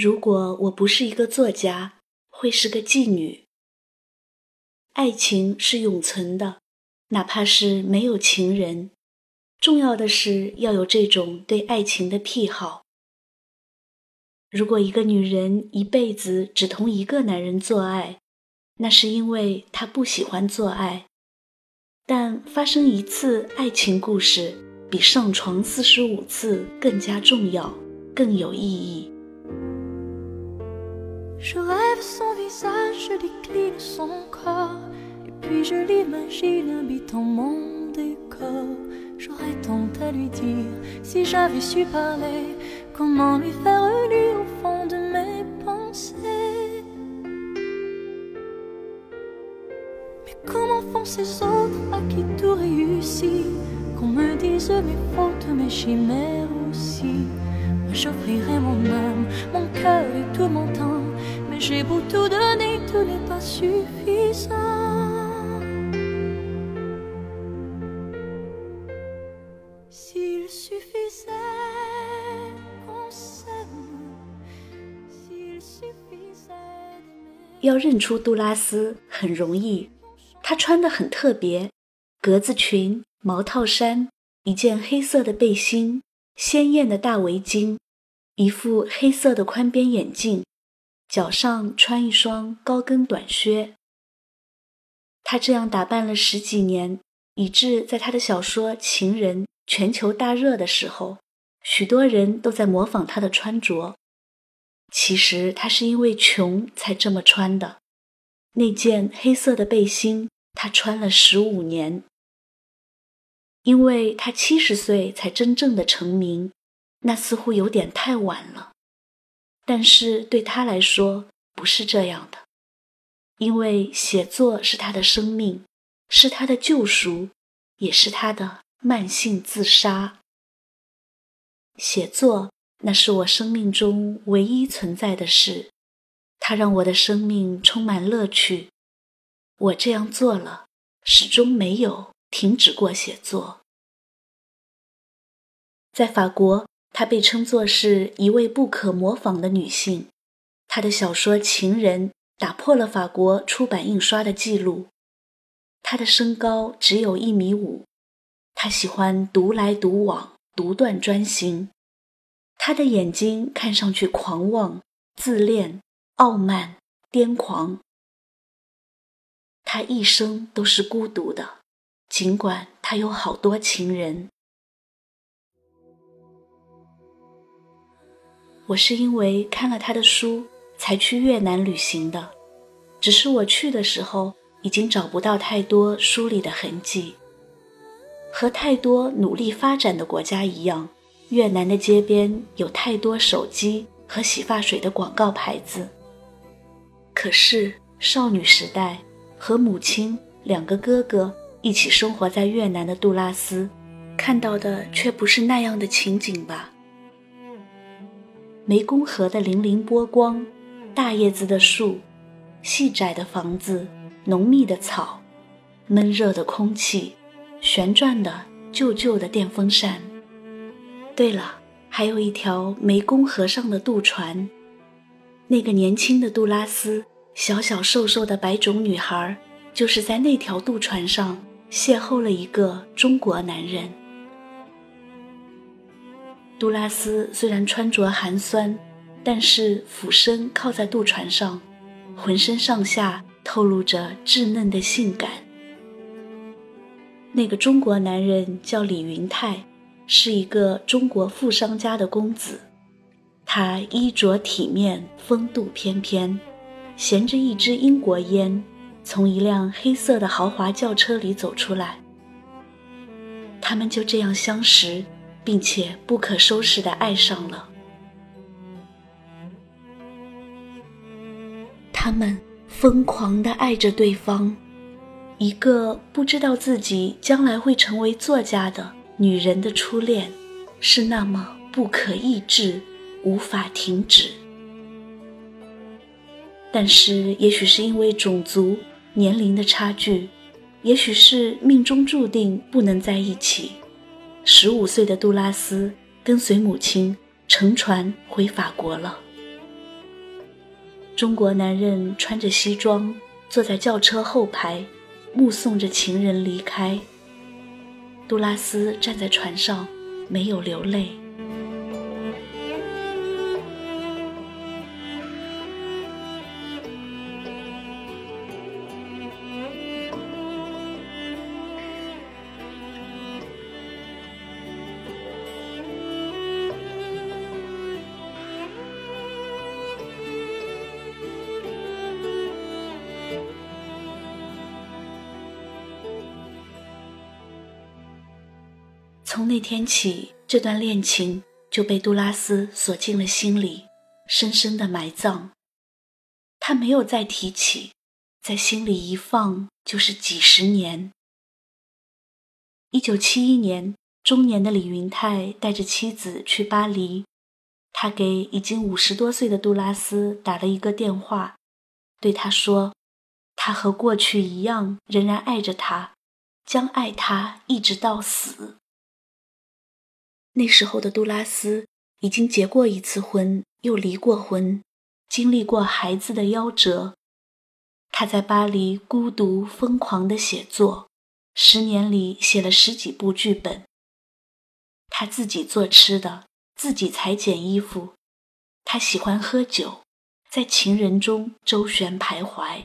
如果我不是一个作家，会是个妓女。爱情是永存的，哪怕是没有情人。重要的是要有这种对爱情的癖好。如果一个女人一辈子只同一个男人做爱，那是因为她不喜欢做爱。但发生一次爱情故事，比上床四十五次更加重要，更有意义。Je rêve son visage, je décline son corps, et puis je l'imagine habitant mon décor. J'aurais tant à lui dire si j'avais su parler, comment lui faire lui au fond de mes pensées. Mais comment font ces autres à qui tout réussit, qu'on me dise mes fautes, mes chimères aussi. J'offrirai mon âme, mon cœur et tout mon temps j'ai beau tout donner, tout n'est pas suffisant. S'il suffisait qu'on s'aime, s'il suffisait 要认出杜拉斯很容易，她穿的很特别，格子裙、毛套衫，一件黑色的背心，鲜艳的大围巾，一副黑色的宽边眼镜。脚上穿一双高跟短靴。他这样打扮了十几年，以致在他的小说《情人》全球大热的时候，许多人都在模仿他的穿着。其实他是因为穷才这么穿的。那件黑色的背心，他穿了十五年。因为他七十岁才真正的成名，那似乎有点太晚了。但是对他来说不是这样的，因为写作是他的生命，是他的救赎，也是他的慢性自杀。写作那是我生命中唯一存在的事，它让我的生命充满乐趣。我这样做了，始终没有停止过写作。在法国。她被称作是一位不可模仿的女性，她的小说《情人》打破了法国出版印刷的记录。她的身高只有一米五，她喜欢独来独往、独断专行。她的眼睛看上去狂妄、自恋、傲慢、癫狂。她一生都是孤独的，尽管她有好多情人。我是因为看了他的书才去越南旅行的，只是我去的时候已经找不到太多书里的痕迹。和太多努力发展的国家一样，越南的街边有太多手机和洗发水的广告牌子。可是少女时代和母亲两个哥哥一起生活在越南的杜拉斯，看到的却不是那样的情景吧。湄公河的粼粼波光，大叶子的树，细窄的房子，浓密的草，闷热的空气，旋转的旧旧的电风扇。对了，还有一条湄公河上的渡船。那个年轻的杜拉斯，小小瘦瘦的白种女孩，就是在那条渡船上邂逅了一个中国男人。杜拉斯虽然穿着寒酸，但是俯身靠在渡船上，浑身上下透露着稚嫩的性感。那个中国男人叫李云泰，是一个中国富商家的公子。他衣着体面，风度翩翩，衔着一支英国烟，从一辆黑色的豪华轿车里走出来。他们就这样相识。并且不可收拾的爱上了，他们疯狂的爱着对方。一个不知道自己将来会成为作家的女人的初恋，是那么不可抑制，无法停止。但是，也许是因为种族、年龄的差距，也许是命中注定不能在一起。十五岁的杜拉斯跟随母亲乘船回法国了。中国男人穿着西装坐在轿车后排，目送着情人离开。杜拉斯站在船上，没有流泪。那天起，这段恋情就被杜拉斯锁进了心里，深深的埋葬。他没有再提起，在心里一放就是几十年。一九七一年，中年的李云泰带着妻子去巴黎，他给已经五十多岁的杜拉斯打了一个电话，对他说：“他和过去一样，仍然爱着他，将爱他一直到死。”那时候的杜拉斯已经结过一次婚，又离过婚，经历过孩子的夭折。他在巴黎孤独疯狂地写作，十年里写了十几部剧本。他自己做吃的，自己裁剪衣服。他喜欢喝酒，在情人中周旋徘徊，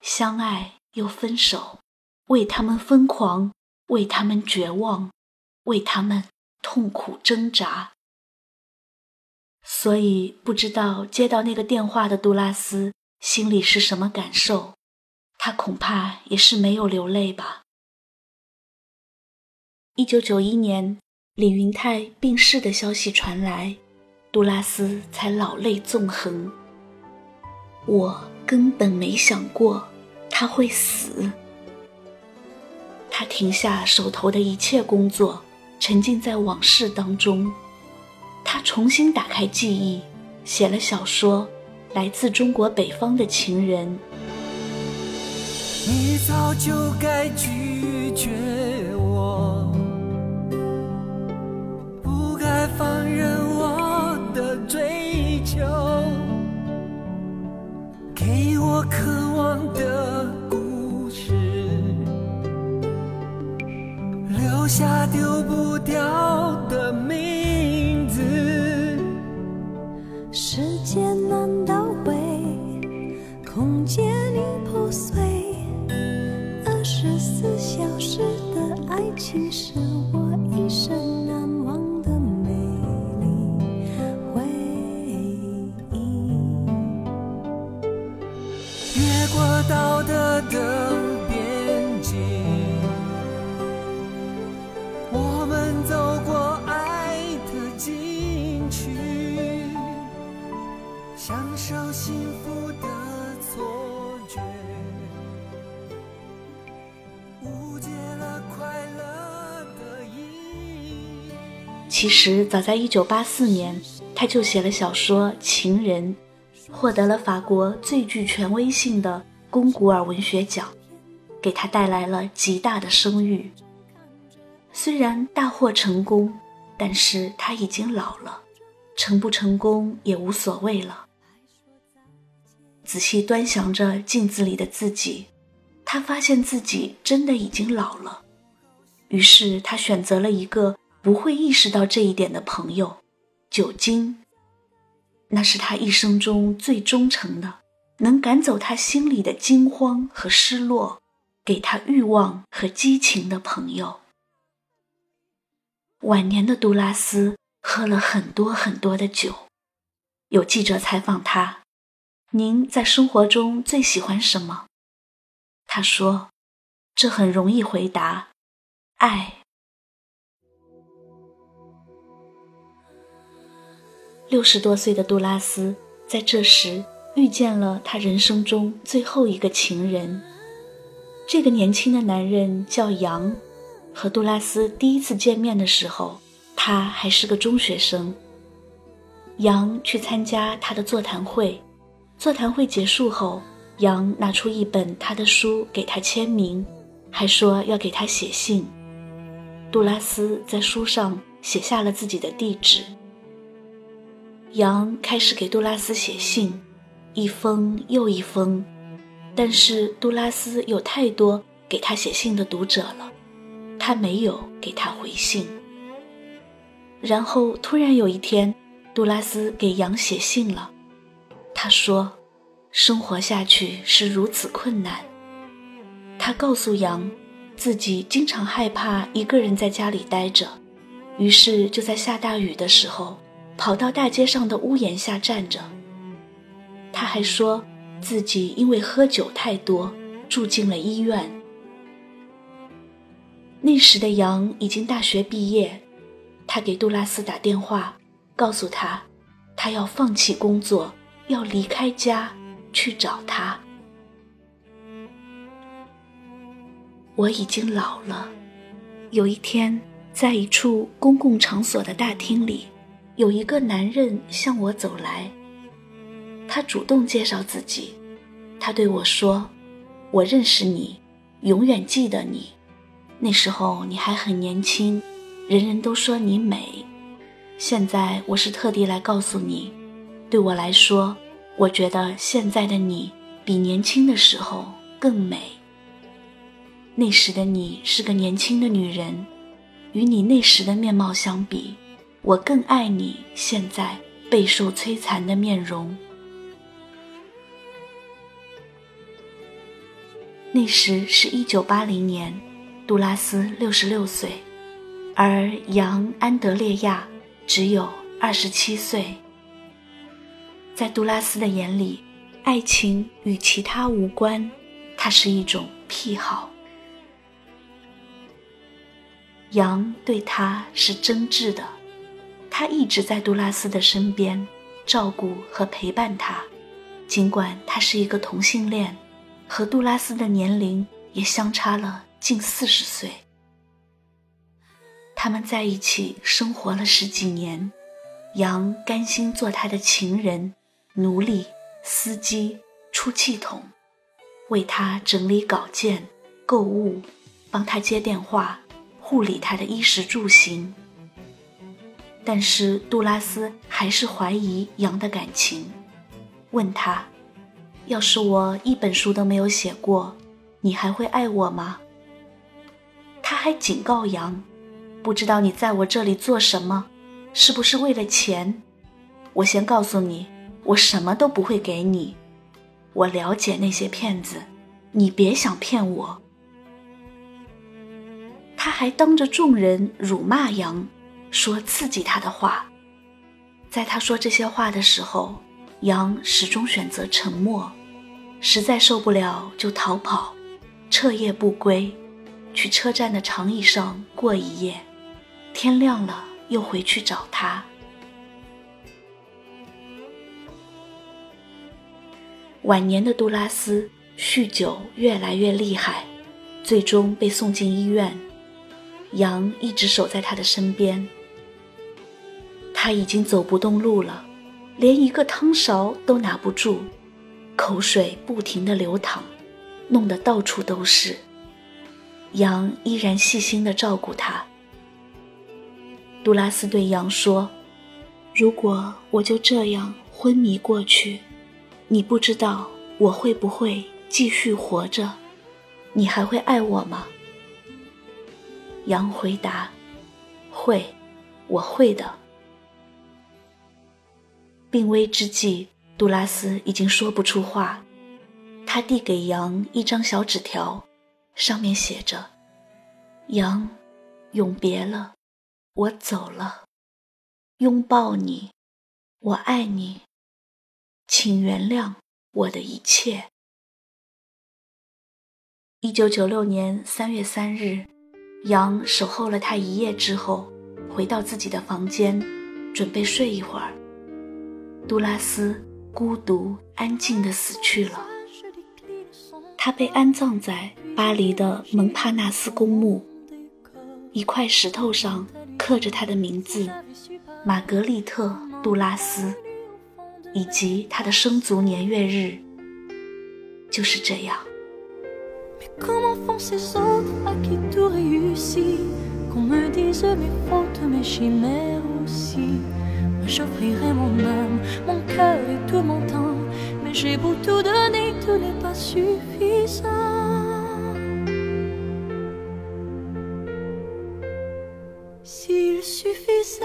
相爱又分手，为他们疯狂，为他们绝望，为他们。痛苦挣扎，所以不知道接到那个电话的杜拉斯心里是什么感受。他恐怕也是没有流泪吧。一九九一年，李云泰病逝的消息传来，杜拉斯才老泪纵横。我根本没想过他会死。他停下手头的一切工作。沉浸在往事当中，他重新打开记忆，写了小说《来自中国北方的情人》。你早就该拒绝我，不该放任我的追求，给我渴望的留下丢不。掉的名字，时间难倒回，空间其实早在1984年，他就写了小说《情人》，获得了法国最具权威性的龚古尔文学奖，给他带来了极大的声誉。虽然大获成功，但是他已经老了，成不成功也无所谓了。仔细端详着镜子里的自己，他发现自己真的已经老了，于是他选择了一个。不会意识到这一点的朋友，酒精，那是他一生中最忠诚的，能赶走他心里的惊慌和失落，给他欲望和激情的朋友。晚年的杜拉斯喝了很多很多的酒。有记者采访他：“您在生活中最喜欢什么？”他说：“这很容易回答，爱。”六十多岁的杜拉斯在这时遇见了他人生中最后一个情人。这个年轻的男人叫杨，和杜拉斯第一次见面的时候，他还是个中学生。杨去参加他的座谈会，座谈会结束后，杨拿出一本他的书给他签名，还说要给他写信。杜拉斯在书上写下了自己的地址。杨开始给杜拉斯写信，一封又一封，但是杜拉斯有太多给他写信的读者了，他没有给他回信。然后突然有一天，杜拉斯给杨写信了，他说：“生活下去是如此困难。”他告诉杨，自己经常害怕一个人在家里待着，于是就在下大雨的时候，跑到大街上的屋檐下站着。他还说自己因为喝酒太多，住进了医院。那时的杨已经大学毕业，他给杜拉斯打电话，告诉他，他要放弃工作，要离开家去找他。我已经老了。有一天，在一处公共场所的大厅里，有一个男人向我走来。他主动介绍自己，他对我说：“我认识你，永远记得你。那时候你还很年轻，人人都说你美。现在我是特地来告诉你，对我来说，我觉得现在的你比年轻的时候更美。”那时的你是个年轻的女人，与你那时的面貌相比，我更爱你现在备受摧残的面容。那时是一九八零年，杜拉斯六十六岁，而杨安德烈亚只有二十七岁。在杜拉斯的眼里，爱情与其他无关，它是一种癖好。杨对他是真挚的，他一直在杜拉斯的身边，照顾和陪伴他。尽管他是一个同性恋，和杜拉斯的年龄也相差了近四十岁。他们在一起生活了十几年，杨甘心做他的情人、奴隶、司机、出气筒，为他整理稿件、购物，帮他接电话。护理他的衣食住行，但是杜拉斯还是怀疑杨的感情，问他：“要是我一本书都没有写过，你还会爱我吗？”他还警告杨：“不知道你在我这里做什么，是不是为了钱？我先告诉你，我什么都不会给你。我了解那些骗子，你别想骗我。”他还当着众人辱骂杨，说刺激他的话。在他说这些话的时候，杨始终选择沉默，实在受不了就逃跑，彻夜不归，去车站的长椅上过一夜，天亮了又回去找他。晚年的杜拉斯酗酒越来越厉害，最终被送进医院。羊一直守在他的身边。他已经走不动路了，连一个汤勺都拿不住，口水不停地流淌，弄得到处都是。羊依然细心地照顾他。杜拉斯对羊说：“如果我就这样昏迷过去，你不知道我会不会继续活着，你还会爱我吗？”杨回答：“会，我会的。”病危之际，杜拉斯已经说不出话。他递给杨一张小纸条，上面写着：“杨，永别了，我走了，拥抱你，我爱你，请原谅我的一切。”一九九六年三月三日。杨守候了他一夜之后，回到自己的房间，准备睡一会儿。杜拉斯孤独安静地死去了。他被安葬在巴黎的蒙帕纳斯公墓，一块石头上刻着他的名字——玛格丽特·杜拉斯，以及他的生卒年月日。就是这样。J'offrirai mon âme, mon cœur et tout mon temps. Mais J'ai beau tout donner, tout n'est pas suffisant. S'il suffisait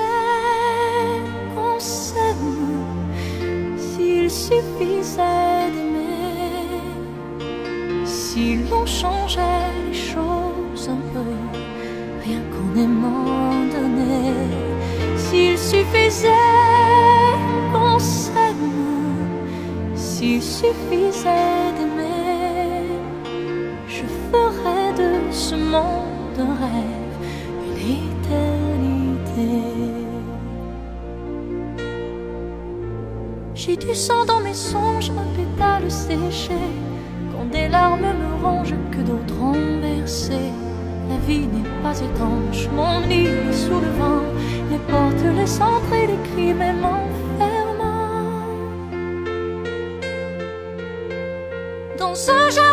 qu'on s'aime, s'il suffisait d'aimer, si l'on changeait suffisait d'aimer, je ferais de ce monde un rêve, une éternité. J'ai du sang dans mes songes, un pétale séché. Quand des larmes me rongent, que d'autres ont. La vie n'est pas étanche, mon lit est sous le vent. Les portes, les centres et les cris. sans jamais.